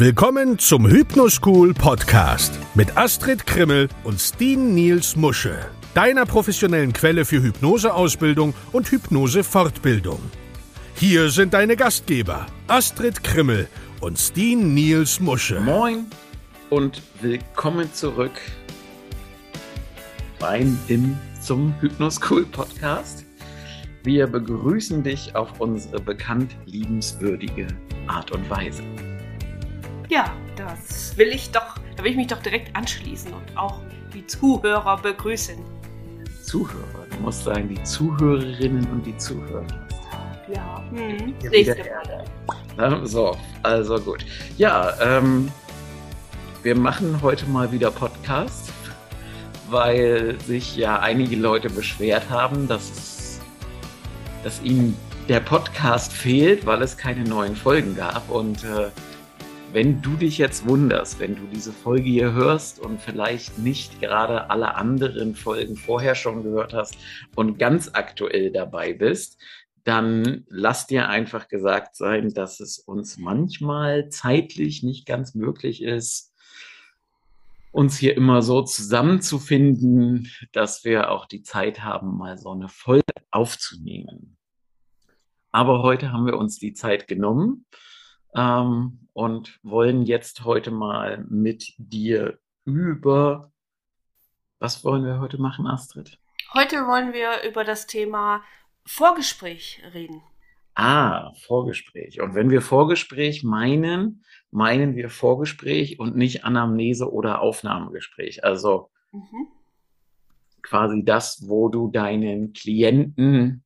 Willkommen zum Hypnoschool Podcast mit Astrid Krimmel und Steen Niels Musche, deiner professionellen Quelle für Hypnoseausbildung und Hypnosefortbildung. Hier sind deine Gastgeber Astrid Krimmel und Steen Niels Musche. Moin und willkommen zurück beim im zum Hypnoschool Podcast. Wir begrüßen dich auf unsere bekannt liebenswürdige Art und Weise. Ja, das will ich doch, da will ich mich doch direkt anschließen und auch die Zuhörer begrüßen. Zuhörer, du musst sagen, die Zuhörerinnen und die Zuhörer. Ja, hm. Ja, nächste Mal. So, also gut. Ja, ähm, wir machen heute mal wieder Podcast, weil sich ja einige Leute beschwert haben, dass, es, dass ihnen der Podcast fehlt, weil es keine neuen Folgen gab. Und äh, wenn du dich jetzt wunderst, wenn du diese Folge hier hörst und vielleicht nicht gerade alle anderen Folgen vorher schon gehört hast und ganz aktuell dabei bist, dann lass dir einfach gesagt sein, dass es uns manchmal zeitlich nicht ganz möglich ist, uns hier immer so zusammenzufinden, dass wir auch die Zeit haben, mal so eine Folge aufzunehmen. Aber heute haben wir uns die Zeit genommen ähm, und wollen jetzt heute mal mit dir über. Was wollen wir heute machen, Astrid? Heute wollen wir über das Thema Vorgespräch reden. Ah, Vorgespräch. Und wenn wir Vorgespräch meinen, meinen wir Vorgespräch und nicht Anamnese oder Aufnahmegespräch. Also Mhm. quasi das, wo du deinen Klienten,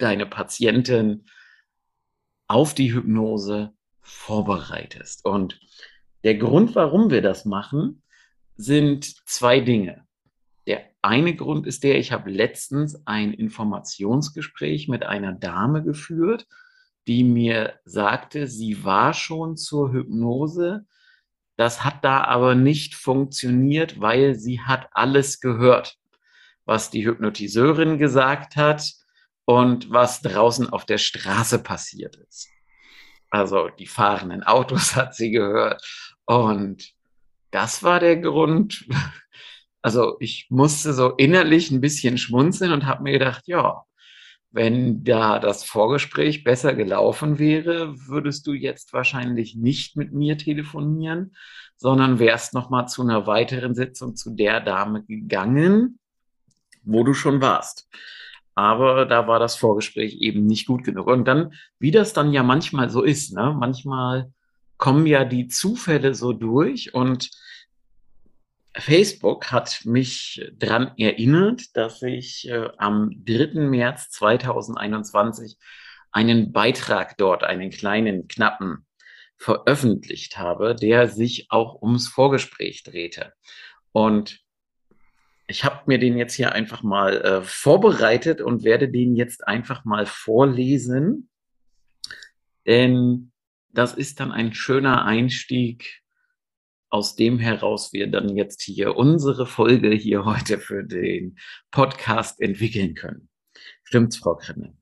deine Patienten auf die Hypnose vorbereitest. Und der Grund, warum wir das machen, sind zwei Dinge. Der eine Grund ist der, ich habe letztens ein Informationsgespräch mit einer Dame geführt, die mir sagte, sie war schon zur Hypnose. Das hat da aber nicht funktioniert, weil sie hat alles gehört, was die Hypnotiseurin gesagt hat und was draußen auf der Straße passiert ist. Also die fahrenden Autos hat sie gehört und das war der Grund. Also ich musste so innerlich ein bisschen schmunzeln und habe mir gedacht, ja, wenn da das Vorgespräch besser gelaufen wäre, würdest du jetzt wahrscheinlich nicht mit mir telefonieren, sondern wärst noch mal zu einer weiteren Sitzung zu der Dame gegangen, wo du schon warst. Aber da war das Vorgespräch eben nicht gut genug. Und dann, wie das dann ja manchmal so ist, ne? manchmal kommen ja die Zufälle so durch und Facebook hat mich daran erinnert, dass ich äh, am 3. März 2021 einen Beitrag dort, einen kleinen, knappen, veröffentlicht habe, der sich auch ums Vorgespräch drehte. Und ich habe mir den jetzt hier einfach mal äh, vorbereitet und werde den jetzt einfach mal vorlesen. Denn das ist dann ein schöner Einstieg, aus dem heraus wir dann jetzt hier unsere Folge hier heute für den Podcast entwickeln können. Stimmt's, Frau Krimmel?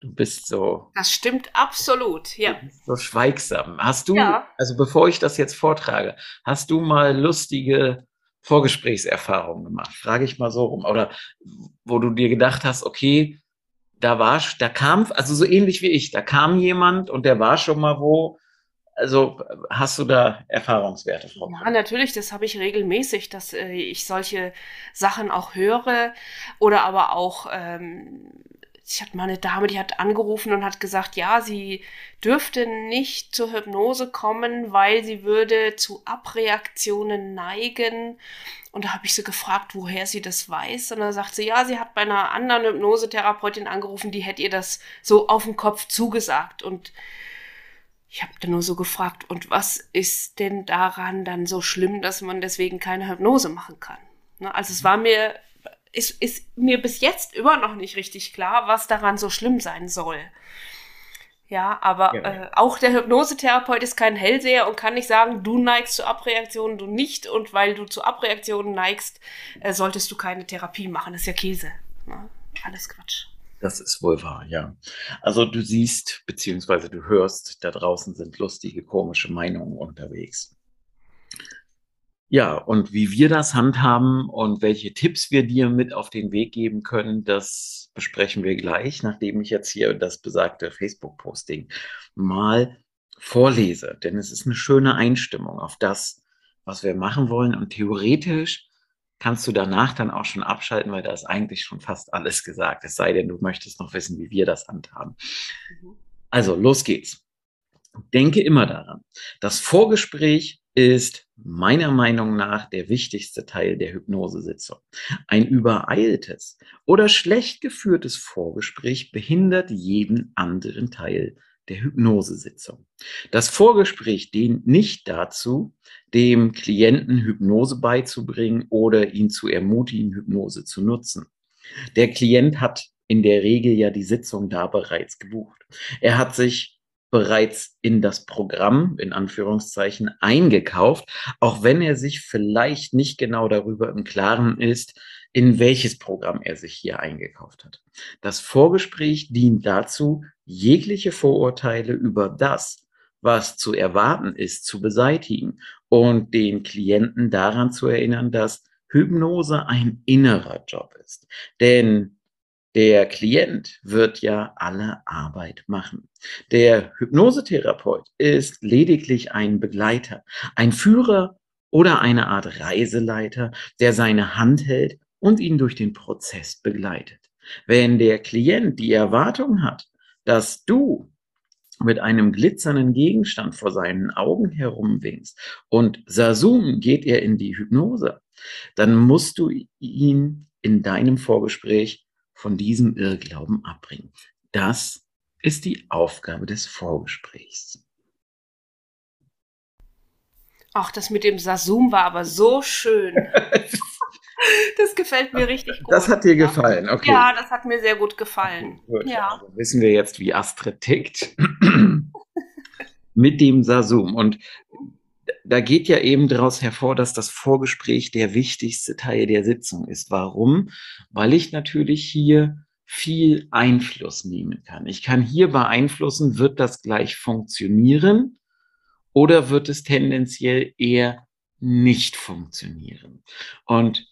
Du bist so, Das stimmt absolut, ja. so schweigsam. Hast du, Ja. also bevor ich das jetzt vortrage, hast du mal lustige Vorgesprächserfahrungen gemacht? Frage ich mal so rum. Oder wo du dir gedacht hast, okay, da war, da kam, also so ähnlich wie ich, da kam jemand und der war schon mal wo. Also hast du da Erfahrungswerte, Frau? Ja, natürlich, das habe ich regelmäßig, dass äh, ich solche Sachen auch höre. Oder aber auch, ähm, ich hatte mal eine Dame, die hat angerufen und hat gesagt, ja, sie dürfte nicht zur Hypnose kommen, weil sie würde zu Abreaktionen neigen. Und da habe ich sie gefragt, woher sie das weiß. Und dann sagt sie, ja, sie hat bei einer anderen Hypnosetherapeutin angerufen, die hätte ihr das so auf den Kopf zugesagt. Und ich habe dann nur so gefragt, und was ist denn daran dann so schlimm, dass man deswegen keine Hypnose machen kann? Ne, Also es war mir, ist, ist mir bis jetzt immer noch nicht richtig klar, was daran so schlimm sein soll. Ja, aber Ja. äh, auch der Hypnosetherapeut ist kein Hellseher und kann nicht sagen, du neigst zu Abreaktionen, du nicht. Und weil du zu Abreaktionen neigst, äh, solltest du keine Therapie machen. Das ist ja Käse. Ne? Alles Quatsch. Das ist wohl wahr, ja. Also du siehst, beziehungsweise du hörst, da draußen sind lustige, komische Meinungen unterwegs. Ja, und wie wir das handhaben und welche Tipps wir dir mit auf den Weg geben können, das besprechen wir gleich, nachdem ich jetzt hier das besagte Facebook-Posting mal vorlese. Denn es ist eine schöne Einstimmung auf das, was wir machen wollen. Und theoretisch kannst du danach dann auch schon abschalten, weil da ist eigentlich schon fast alles gesagt. Es sei denn, du möchtest noch wissen, wie wir das handhaben. Mhm. Also, los geht's. Denke immer daran, das Vorgespräch ist meiner Meinung nach der wichtigste Teil der Hypnosesitzung. Ein übereiltes oder schlecht geführtes Vorgespräch behindert jeden anderen Teil der Hypnosesitzung. Das Vorgespräch dient nicht dazu, dem Klienten Hypnose beizubringen oder ihn zu ermutigen, Hypnose zu nutzen. Der Klient hat in der Regel ja die Sitzung da bereits gebucht. Er hat sich bereits in das Programm, in Anführungszeichen, eingekauft, auch wenn er sich vielleicht nicht genau darüber im Klaren ist, in welches Programm er sich hier eingekauft hat. Das Vorgespräch dient dazu, jegliche Vorurteile über das, was zu erwarten ist, zu beseitigen und den Klienten daran zu erinnern, dass Hypnose ein innerer Job ist. Denn der Klient wird ja alle Arbeit machen. Der Hypnosetherapeut ist lediglich ein Begleiter, ein Führer oder eine Art Reiseleiter, der seine Hand hält und ihn durch den Prozess begleitet. Wenn der Klient die Erwartung hat, dass du mit einem glitzernden Gegenstand vor seinen Augen herumwinkst und Sasum geht er in die Hypnose, dann musst du ihn in deinem Vorgespräch von diesem Irrglauben abbringen. Das ist die Aufgabe des Vorgesprächs. Ach, das mit dem Sasum war aber so schön. Das gefällt mir richtig gut. Das hat dir gefallen, okay. Ja, das hat mir sehr gut gefallen. Gut. Ja. Also wissen wir jetzt, wie Astrid tickt. Mit dem Sasum. Und da geht ja eben daraus hervor, dass das Vorgespräch der wichtigste Teil der Sitzung ist. Warum? Weil ich natürlich hier viel Einfluss nehmen kann. Ich kann hier beeinflussen, wird das gleich funktionieren oder wird es tendenziell eher nicht funktionieren. Und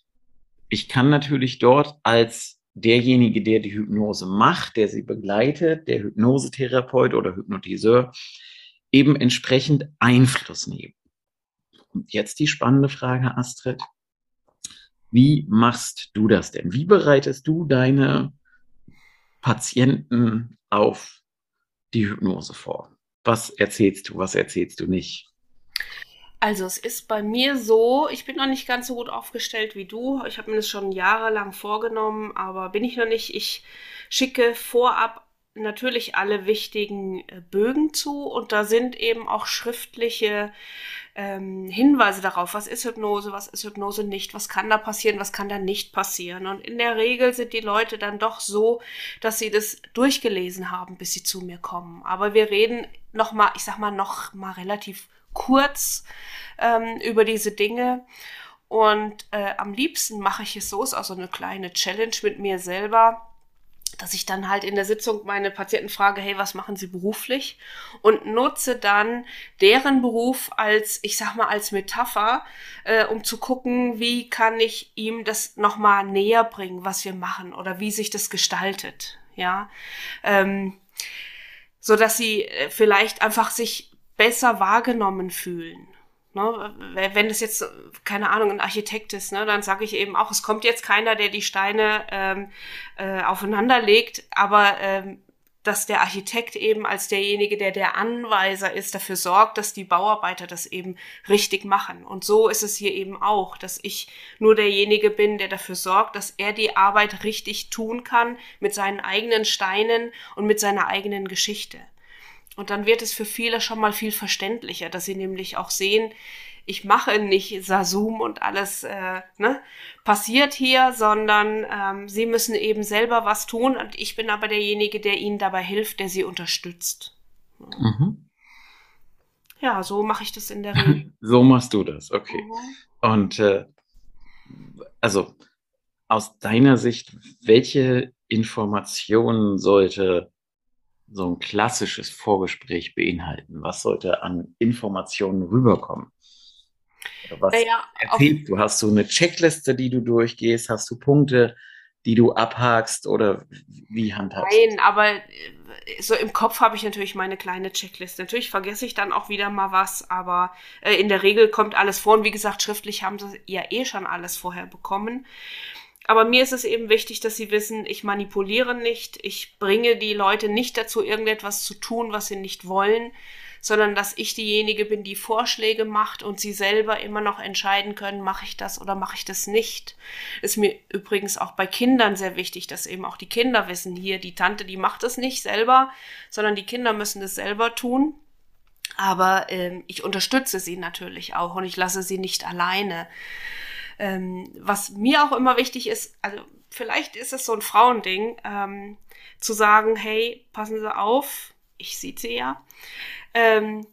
ich kann natürlich dort als derjenige, der die Hypnose macht, der sie begleitet, der Hypnosetherapeut oder Hypnotiseur, eben entsprechend Einfluss nehmen. Und jetzt die spannende Frage, Astrid. Wie machst du das denn? Wie bereitest du deine Patienten auf die Hypnose vor? Was erzählst du, was erzählst du nicht? Also es ist bei mir so, ich bin noch nicht ganz so gut aufgestellt wie du. Ich habe mir das schon jahrelang vorgenommen, aber bin ich noch nicht. Ich schicke vorab natürlich alle wichtigen äh, Bögen zu und da sind eben auch schriftliche ähm, Hinweise darauf, was ist Hypnose, was ist Hypnose nicht, was kann da passieren, was kann da nicht passieren. Und in der Regel sind die Leute dann doch so, dass sie das durchgelesen haben, bis sie zu mir kommen. Aber wir reden noch mal, ich sag mal noch mal relativ kurz ähm, über diese Dinge. Und äh, am liebsten mache ich es so, ist auch so eine kleine Challenge mit mir selber dass ich dann halt in der Sitzung meine Patienten frage, hey, was machen Sie beruflich? Und nutze dann deren Beruf als, ich sag mal, als Metapher, äh, um zu gucken, wie kann ich ihm das nochmal näher bringen, was wir machen oder wie sich das gestaltet, ja. Ähm, so dass sie äh, vielleicht einfach sich besser wahrgenommen fühlen. Ne? Wenn es jetzt, keine Ahnung, ein Architekt ist, ne, dann sage ich eben auch, es kommt jetzt keiner, der die Steine ähm, äh, aufeinander legt, aber ähm, dass der Architekt eben als derjenige, der der Anweiser ist, dafür sorgt, dass die Bauarbeiter das eben richtig machen. Und so ist es hier eben auch, dass ich nur derjenige bin, der dafür sorgt, dass er die Arbeit richtig tun kann mit seinen eigenen Steinen und mit seiner eigenen Geschichte. Und dann wird es für viele schon mal viel verständlicher, dass sie nämlich auch sehen, ich mache nicht Sasum und alles äh, ne, passiert hier, sondern ähm, sie müssen eben selber was tun und ich bin aber derjenige, der ihnen dabei hilft, der sie unterstützt. Mhm. Ja, so mache ich das in der Regel. so machst du das, okay. Mhm. Und äh, also aus deiner Sicht, welche Informationen sollte so ein klassisches Vorgespräch beinhalten? Was sollte an Informationen rüberkommen? Was Naja, erzählst du? Hast du eine Checkliste, die du durchgehst? Hast du Punkte, die du abhakst? Oder wie handhabst du nein, aber äh, so im Kopf habe ich natürlich meine kleine Checkliste. Natürlich vergesse ich dann auch wieder mal was, aber äh, in der Regel kommt alles vor. Und wie gesagt, schriftlich haben sie ja eh schon alles vorher bekommen. Aber mir ist es eben wichtig, dass sie wissen, ich manipuliere nicht, ich bringe die Leute nicht dazu, irgendetwas zu tun, was sie nicht wollen, sondern dass ich diejenige bin, die Vorschläge macht und sie selber immer noch entscheiden können, mache ich das oder mache ich das nicht. Ist mir übrigens auch bei Kindern sehr wichtig, dass eben auch die Kinder wissen, hier die Tante, die macht das nicht selber, sondern die Kinder müssen das selber tun. Aber ähm, ich unterstütze sie natürlich auch und ich lasse sie nicht alleine. Ähm, was mir auch immer wichtig ist, also vielleicht ist es so ein Frauending, ähm, zu sagen, hey, passen Sie auf, ich sehe sie ja, ähm,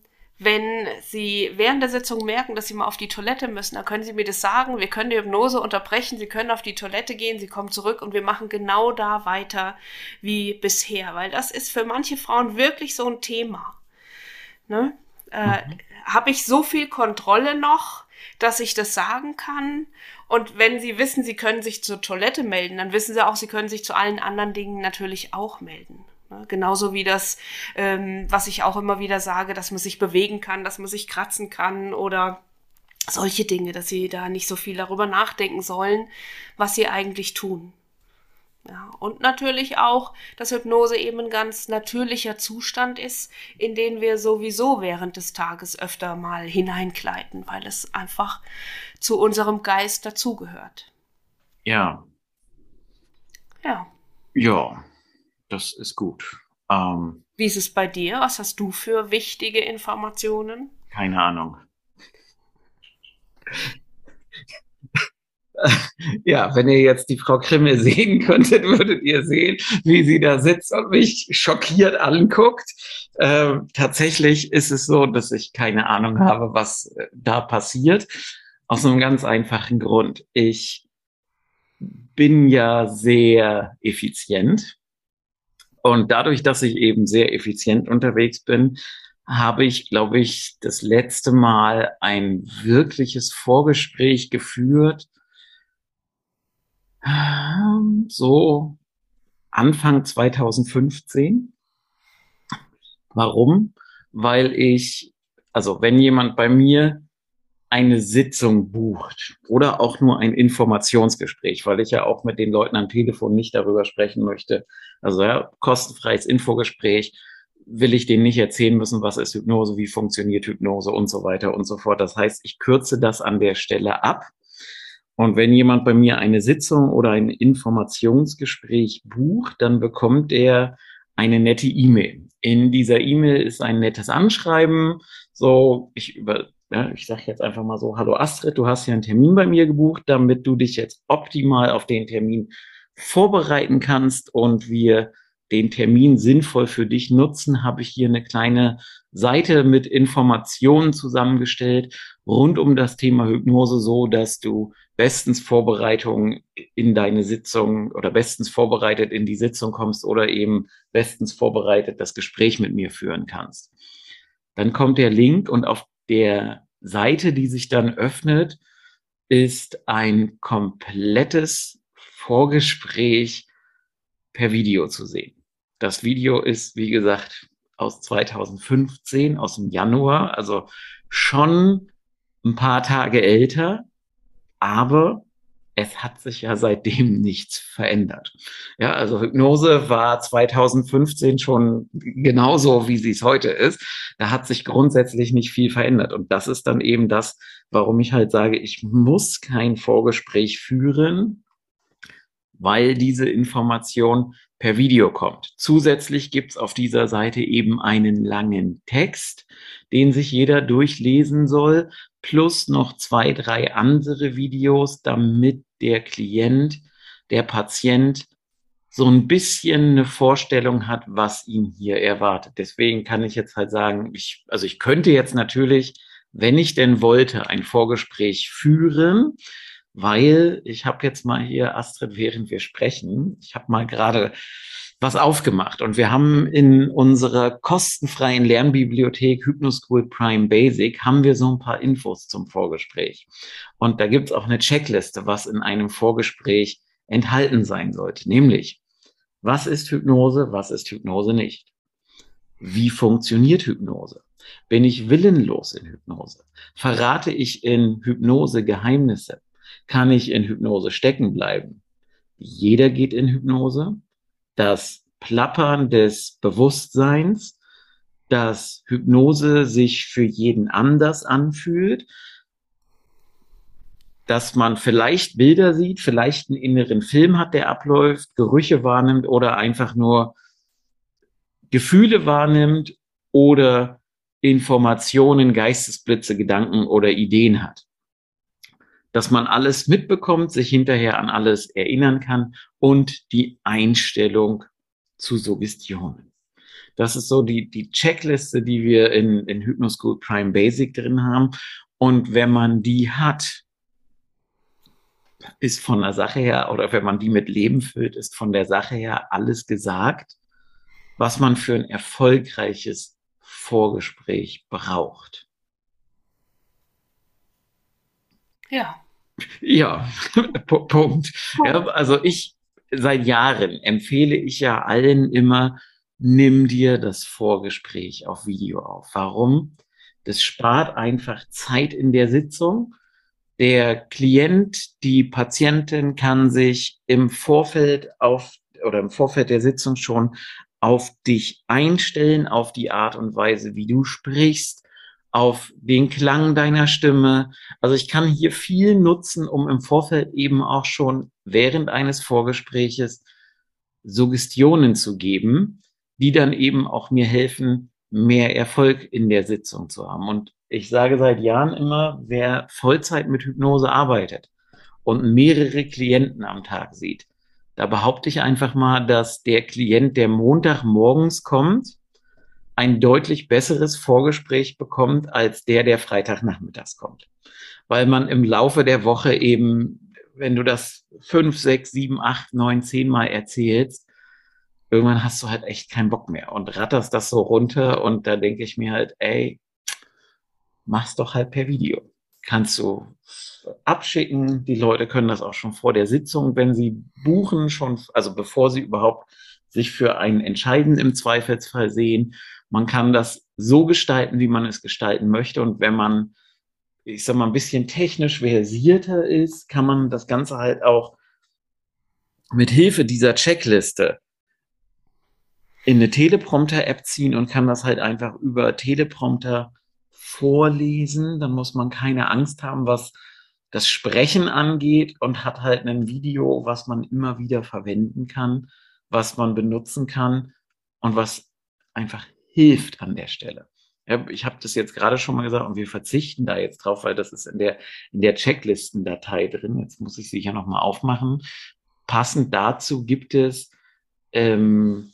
wenn Sie während der Sitzung merken, dass Sie mal auf die Toilette müssen, dann können Sie mir das sagen. Wir können die Hypnose unterbrechen. Sie können auf die Toilette gehen. Sie kommen zurück und wir machen genau da weiter wie bisher, weil das ist für manche Frauen wirklich so ein Thema. Ne? Äh, Mhm. Habe ich so viel Kontrolle noch, dass ich das sagen kann? Und wenn Sie wissen, Sie können sich zur Toilette melden, dann wissen Sie auch, Sie können sich zu allen anderen Dingen natürlich auch melden. Ne? Genauso wie das, ähm, was ich auch immer wieder sage, dass man sich bewegen kann, dass man sich kratzen kann oder solche Dinge, dass sie da nicht so viel darüber nachdenken sollen, was sie eigentlich tun. Ja, und natürlich auch, dass Hypnose eben ein ganz natürlicher Zustand ist, in den wir sowieso während des Tages öfter mal hineingleiten, weil es einfach zu unserem Geist dazugehört. Ja, Ja. ja, das ist gut. Ähm, Wie ist es bei dir? Was hast du für wichtige Informationen? keine Ahnung. Ja, wenn ihr jetzt die Frau Krimmel sehen könntet, würdet ihr sehen, wie sie da sitzt und mich schockiert anguckt. Ähm, tatsächlich ist es so, dass ich keine Ahnung habe, was äh, da passiert. Aus einem ganz einfachen Grund. Ich bin ja sehr effizient. Und dadurch, dass ich eben sehr effizient unterwegs bin, habe ich, glaube ich, das letzte Mal ein wirkliches Vorgespräch geführt. Ähm, So Anfang 2015. Warum? Weil ich, also wenn jemand bei mir eine Sitzung bucht oder auch nur ein Informationsgespräch, weil ich ja auch mit den Leuten am Telefon nicht darüber sprechen möchte. Also ja, kostenfreies Infogespräch will ich denen nicht erzählen müssen, was ist Hypnose, wie funktioniert Hypnose und so weiter und so fort. Das heißt, ich kürze das an der Stelle ab. Und wenn jemand bei mir eine Sitzung oder ein Informationsgespräch bucht, dann bekommt er eine nette E-Mail. In dieser E-Mail ist ein nettes Anschreiben. So, ich über, ja, ich sage jetzt einfach mal so, hallo Astrid, du hast ja einen Termin bei mir gebucht, damit du dich jetzt optimal auf den Termin vorbereiten kannst und wir den Termin sinnvoll für dich nutzen, habe ich hier eine kleine Seite mit Informationen zusammengestellt rund um das Thema Hypnose, so dass du bestens Vorbereitung in deine Sitzung oder bestens vorbereitet in die Sitzung kommst oder eben bestens vorbereitet das Gespräch mit mir führen kannst. Dann kommt der Link und auf der Seite, die sich dann öffnet, ist ein komplettes Vorgespräch per Video zu sehen. Das Video ist, wie gesagt, aus 2015, aus dem Januar, also schon ein paar Tage älter, aber es hat sich ja seitdem nichts verändert. Ja, also Hypnose war 2015 schon genauso, wie sie es heute ist. Da hat sich grundsätzlich nicht viel verändert. Und das ist dann eben das, warum ich halt sage, ich muss kein Vorgespräch führen, weil diese Information per Video kommt. Zusätzlich gibt's auf dieser Seite eben einen langen Text, den sich jeder durchlesen soll, plus noch zwei, drei andere Videos, damit der Klient, der Patient so ein bisschen eine Vorstellung hat, was ihn hier erwartet. Deswegen kann ich jetzt halt sagen, ich, also ich könnte jetzt natürlich, wenn ich denn wollte, ein Vorgespräch führen, weil ich habe jetzt mal hier, Astrid, während wir sprechen, ich habe mal gerade was aufgemacht und wir haben in unserer kostenfreien Lernbibliothek Hypnoschool Prime Basic haben wir so ein paar Infos zum Vorgespräch. Und da gibt's auch eine Checkliste, was in einem Vorgespräch enthalten sein sollte, nämlich was ist Hypnose, was ist Hypnose nicht? Wie funktioniert Hypnose? Bin ich willenlos in Hypnose? Verrate ich in Hypnose Geheimnisse? Kann ich in Hypnose stecken bleiben? Jeder geht in Hypnose das Plappern des Bewusstseins, dass Hypnose sich für jeden anders anfühlt, dass man vielleicht Bilder sieht, vielleicht einen inneren Film hat, der abläuft, Gerüche wahrnimmt oder einfach nur Gefühle wahrnimmt oder Informationen, Geistesblitze, Gedanken oder Ideen hat dass man alles mitbekommt, sich hinterher an alles erinnern kann und die Einstellung zu Suggestionen. Das ist so die, die Checkliste, die wir in, in Hypnoschool Prime Basic drin haben. Und wenn man die hat, ist von der Sache her, oder wenn man die mit Leben füllt, ist von der Sache her alles gesagt, was man für ein erfolgreiches Vorgespräch braucht. Ja. Ja, Punkt. Ja, also ich seit Jahren empfehle ich ja allen immer, nimm dir das Vorgespräch auf Video auf. Warum? Das spart einfach Zeit in der Sitzung. Der Klient, die Patientin kann sich im Vorfeld auf oder im Vorfeld der Sitzung schon auf dich einstellen, auf die Art und Weise, wie du sprichst, auf den Klang deiner Stimme. Also ich kann hier viel nutzen, um im Vorfeld eben auch schon während eines Vorgespräches Suggestionen zu geben, die dann eben auch mir helfen, mehr Erfolg in der Sitzung zu haben. Und ich sage seit Jahren immer, wer Vollzeit mit Hypnose arbeitet und mehrere Klienten am Tag sieht, da behaupte ich einfach mal, dass der Klient, der Montagmorgens kommt, ein deutlich besseres Vorgespräch bekommt als der, der Freitagnachmittags kommt. Weil man im Laufe der Woche eben, wenn du das fünf, sechs, sieben, acht, neun, zehn Mal erzählst, irgendwann hast du halt echt keinen Bock mehr und ratterst das so runter und da denke ich mir halt, ey, mach's doch halt per Video. Kannst du abschicken, die Leute können das auch schon vor der Sitzung, wenn sie buchen, schon, also bevor sie überhaupt sich für einen Entscheiden im Zweifelsfall sehen man kann das so gestalten, wie man es gestalten möchte. Und wenn man, ich sag mal, ein bisschen technisch versierter ist, kann man das Ganze halt auch mit Hilfe dieser Checkliste in eine Teleprompter-App ziehen und kann das halt einfach über Teleprompter vorlesen. Dann muss man keine Angst haben, was das Sprechen angeht und hat halt ein Video, was man immer wieder verwenden kann, was man benutzen kann und was einfach hilft an der Stelle. Ja, ich habe das jetzt gerade schon mal gesagt und wir verzichten da jetzt drauf, weil das ist in der, in der Checklistendatei drin. Jetzt muss ich sie hier nochmal aufmachen. Passend dazu gibt es ähm,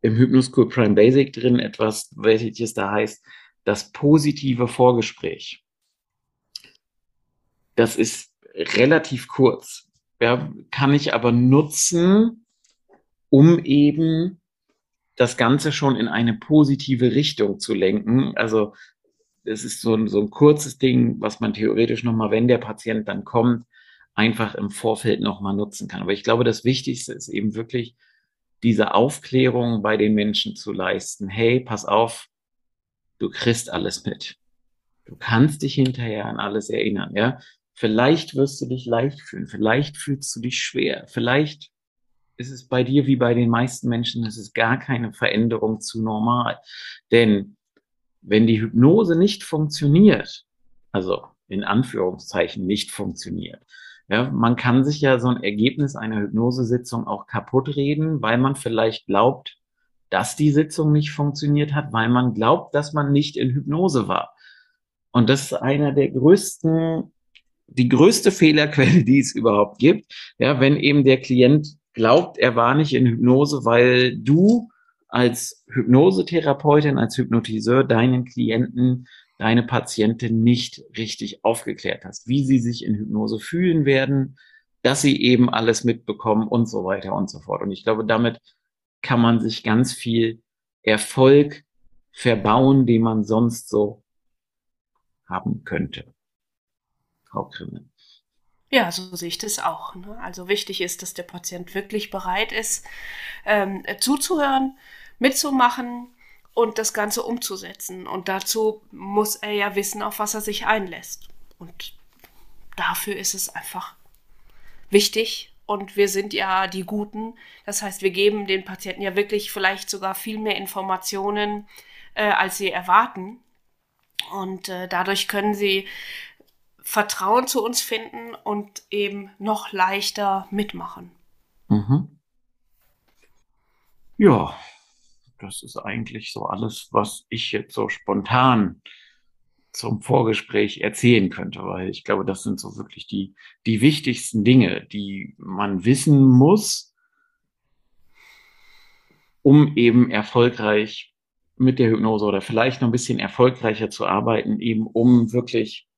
im Hypnoschool Prime Basic drin etwas, welches da heißt, das positive Vorgespräch. Das ist relativ kurz. Ja, kann ich aber nutzen, um eben das Ganze schon in eine positive Richtung zu lenken. Also es ist so ein, so ein kurzes Ding, was man theoretisch nochmal, wenn der Patient dann kommt, einfach im Vorfeld nochmal nutzen kann. Aber ich glaube, das Wichtigste ist eben wirklich diese Aufklärung bei den Menschen zu leisten. Hey, pass auf, du kriegst alles mit. Du kannst dich hinterher an alles erinnern, ja. Vielleicht wirst du dich leicht fühlen, vielleicht fühlst du dich schwer, vielleicht ist es bei dir wie bei den meisten Menschen, es ist gar keine Veränderung zu normal. Denn wenn die Hypnose nicht funktioniert, also in Anführungszeichen nicht funktioniert, ja, man kann sich ja so ein Ergebnis einer Hypnosesitzung auch kaputt reden, weil man vielleicht glaubt, dass die Sitzung nicht funktioniert hat, weil man glaubt, dass man nicht in Hypnose war. Und das ist einer der größten, die größte Fehlerquelle, die es überhaupt gibt. Ja, wenn eben der Klient glaubt, er war nicht in Hypnose, weil du als Hypnosetherapeutin, als Hypnotiseur deinen Klienten deine Patientin nicht richtig aufgeklärt hast, wie sie sich in Hypnose fühlen werden, dass sie eben alles mitbekommen und so weiter und so fort. Und ich glaube, damit kann man sich ganz viel Erfolg verbauen, den man sonst so haben könnte. Frau Krimmel. Ja, so sehe ich das auch. Ne? Also wichtig ist, dass der Patient wirklich bereit ist, ähm, zuzuhören, mitzumachen und das Ganze umzusetzen. Und dazu muss er ja wissen, auf was er sich einlässt. Und dafür ist es einfach wichtig. Und wir sind ja die Guten. Das heißt, wir geben den Patienten ja wirklich vielleicht sogar viel mehr Informationen, äh, als sie erwarten. Und äh, dadurch können sie Vertrauen zu uns finden und eben noch leichter mitmachen. Mhm. Ja, das ist eigentlich so alles, was ich jetzt so spontan zum Vorgespräch erzählen könnte, weil ich glaube, das sind so wirklich die, die wichtigsten Dinge, die man wissen muss, um eben erfolgreich mit der Hypnose oder vielleicht noch ein bisschen erfolgreicher zu arbeiten, eben um wirklich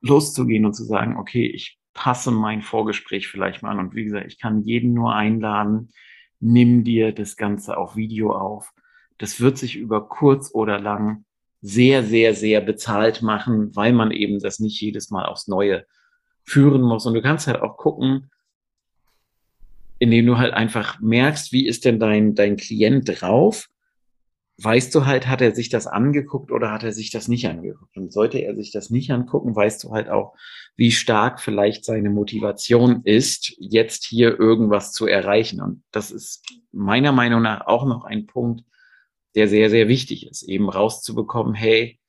loszugehen und zu sagen, okay, ich passe mein Vorgespräch vielleicht mal an. Und wie gesagt, ich kann jeden nur einladen, nimm dir das Ganze auf Video auf. Das wird sich über kurz oder lang sehr, sehr, sehr bezahlt machen, weil man eben das nicht jedes Mal aufs Neue führen muss. Und du kannst halt auch gucken, indem du halt einfach merkst, wie ist denn dein, dein Klient drauf weißt du halt, hat er sich das angeguckt oder hat er sich das nicht angeguckt? Und sollte er sich das nicht angucken, weißt du halt auch, wie stark vielleicht seine Motivation ist, jetzt hier irgendwas zu erreichen. Und das ist meiner Meinung nach auch noch ein Punkt, der sehr, sehr wichtig ist, eben rauszubekommen, hey,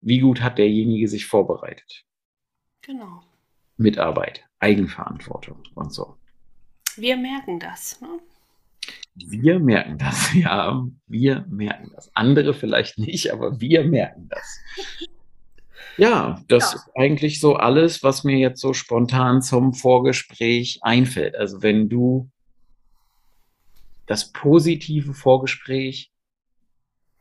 wie gut hat derjenige sich vorbereitet? Genau. Mitarbeit, Eigenverantwortung und so. Wir merken das. Ne? Wir merken das, ja, wir merken das. Andere vielleicht nicht, aber wir merken das. Ja, das ja. ist eigentlich so alles, was mir jetzt so spontan zum Vorgespräch einfällt. Also wenn du das positive Vorgespräch,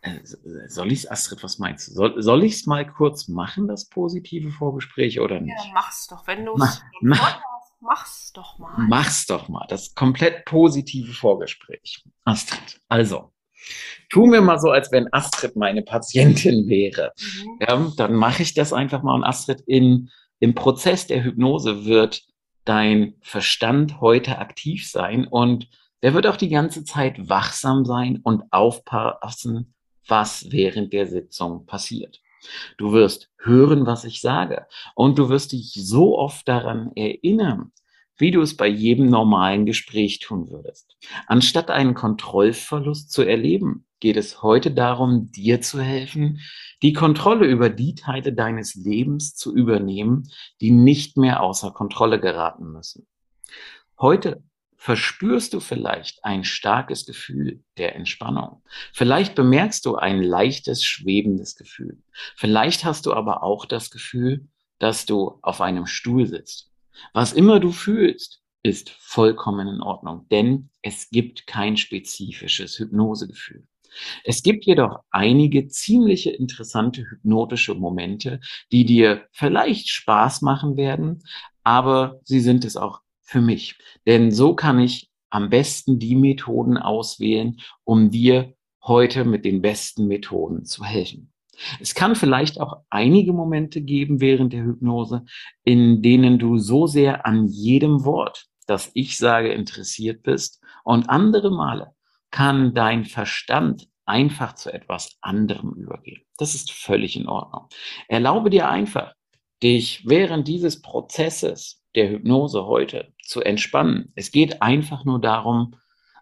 äh, soll ich es, Astrid, was meinst du? Soll, soll ich es mal kurz machen, das positive Vorgespräch oder nicht? Ja, mach's doch, wenn du es Mach's doch mal. Mach's doch mal. Das komplett positive Vorgespräch. Astrid, also, tun wir mal so, als wenn Astrid meine Patientin wäre. Mhm. Ja, dann mache ich das einfach mal. Und Astrid, in, im Prozess der Hypnose wird dein Verstand heute aktiv sein und der wird auch die ganze Zeit wachsam sein und aufpassen, was während der Sitzung passiert. Du wirst hören, was ich sage. Und du wirst dich so oft daran erinnern, wie du es bei jedem normalen Gespräch tun würdest. Anstatt einen Kontrollverlust zu erleben, geht es heute darum, dir zu helfen, die Kontrolle über die Teile deines Lebens zu übernehmen, die nicht mehr außer Kontrolle geraten müssen. Heute verspürst du vielleicht ein starkes Gefühl der Entspannung. Vielleicht bemerkst du ein leichtes, schwebendes Gefühl. Vielleicht hast du aber auch das Gefühl, dass du auf einem Stuhl sitzt. Was immer du fühlst, ist vollkommen in Ordnung, denn es gibt kein spezifisches Hypnosegefühl. Es gibt jedoch einige ziemliche interessante hypnotische Momente, die dir vielleicht Spaß machen werden, aber sie sind es auch für mich. Denn so kann ich am besten die Methoden auswählen, um dir heute mit den besten Methoden zu helfen. Es kann vielleicht auch einige Momente geben während der Hypnose, in denen du so sehr an jedem Wort, das ich sage, interessiert bist und andere Male kann dein Verstand einfach zu etwas anderem übergehen. Das ist völlig in Ordnung. Erlaube dir einfach, dich während dieses Prozesses der Hypnose heute zu entspannen. Es geht einfach nur darum,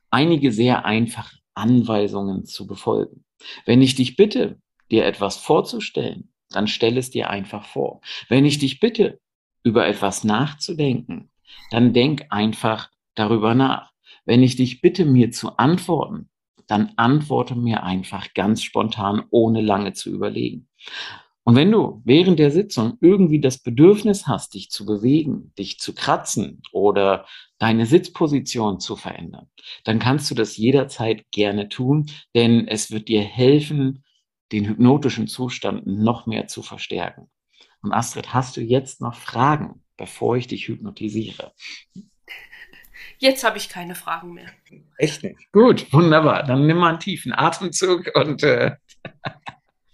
einige sehr einfache Anweisungen zu befolgen. Wenn ich dich bitte, dir etwas vorzustellen, dann stell es dir einfach vor. Wenn ich dich bitte, über etwas nachzudenken, dann denk einfach darüber nach. Wenn ich dich bitte, mir zu antworten, dann antworte mir einfach ganz spontan, ohne lange zu überlegen. Und wenn du während der Sitzung irgendwie das Bedürfnis hast, dich zu bewegen, dich zu kratzen oder deine Sitzposition zu verändern, dann kannst du das jederzeit gerne tun, denn es wird dir helfen, den hypnotischen Zustand noch mehr zu verstärken. Und Astrid, hast du jetzt noch Fragen, bevor ich dich hypnotisiere? Jetzt habe ich keine Fragen mehr. Echt nicht? Gut, wunderbar. Dann nimm mal einen tiefen Atemzug und äh,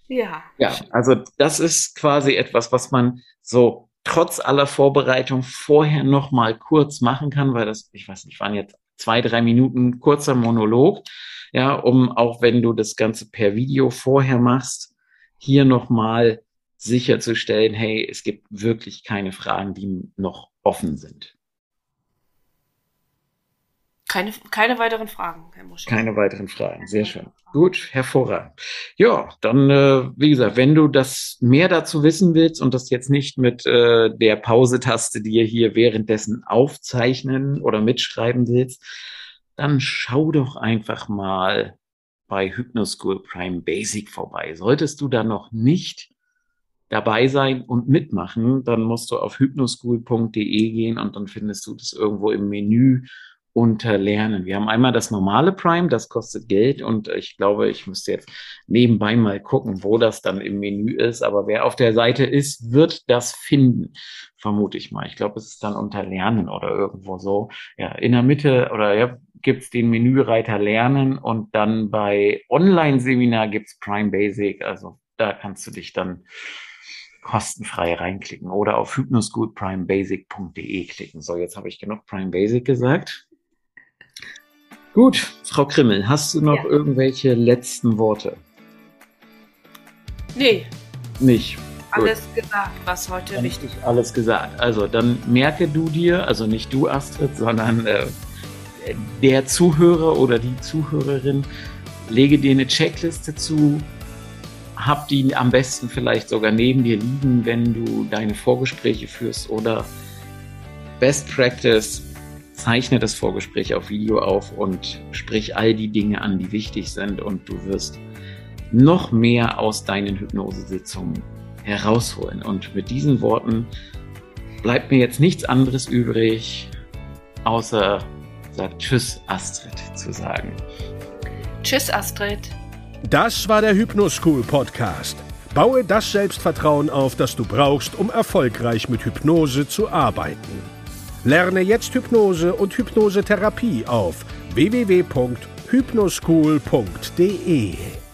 ja. Ja, also das ist quasi etwas, was man so trotz aller Vorbereitung vorher noch mal kurz machen kann, weil das, ich weiß nicht, waren jetzt zwei, drei Minuten kurzer Monolog, ja, um auch wenn du das Ganze per Video vorher machst, hier noch mal sicherzustellen, hey, es gibt wirklich keine Fragen, die noch offen sind. Keine, keine weiteren Fragen, Herr Muschel. Keine weiteren Fragen, sehr schön. Gut, hervorragend. Ja, dann, äh, wie gesagt, wenn du das mehr dazu wissen willst und das jetzt nicht mit äh, der Pause-Taste dir hier währenddessen aufzeichnen oder mitschreiben willst, dann schau doch einfach mal bei Hypnoschool Prime Basic vorbei. Solltest du da noch nicht dabei sein und mitmachen, dann musst du auf hypnoschool.de gehen und dann findest du das irgendwo im Menü unter Lernen. Wir haben einmal das normale Prime, das kostet Geld und ich glaube, ich müsste jetzt nebenbei mal gucken, wo das dann im Menü ist. Aber wer auf der Seite ist, wird das finden, vermute ich mal. Ich glaube, es ist dann unter Lernen oder irgendwo so. Ja, in der Mitte oder ja, gibt's den Menüreiter Lernen und dann bei Online-Seminar gibt's Prime Basic. Also da kannst du dich dann kostenfrei reinklicken oder auf hypnoschoolprimebasic.de klicken. So, jetzt habe ich genug Prime Basic gesagt. Gut, Frau Krimmel, hast du noch ja. irgendwelche letzten Worte? Nee. Nicht. Alles Gut. gesagt, was heute dann wichtig ist. Alles gesagt. Also dann merke du dir, also nicht du Astrid, sondern äh, der Zuhörer oder die Zuhörerin, lege dir eine Checkliste zu, hab die am besten vielleicht sogar neben dir liegen, wenn du deine Vorgespräche führst oder Best Practice, zeichne das Vorgespräch auf Video auf und sprich all die Dinge an, die wichtig sind und du wirst noch mehr aus deinen Hypnosesitzungen herausholen. Und mit diesen Worten bleibt mir jetzt nichts anderes übrig, außer sag Tschüss Astrid zu sagen. Tschüss Astrid. Das war der Hypnoschool Podcast. Baue das Selbstvertrauen auf, das du brauchst, um erfolgreich mit Hypnose zu arbeiten. Lerne jetzt Hypnose und Hypnosetherapie auf www.hypnoschool.de.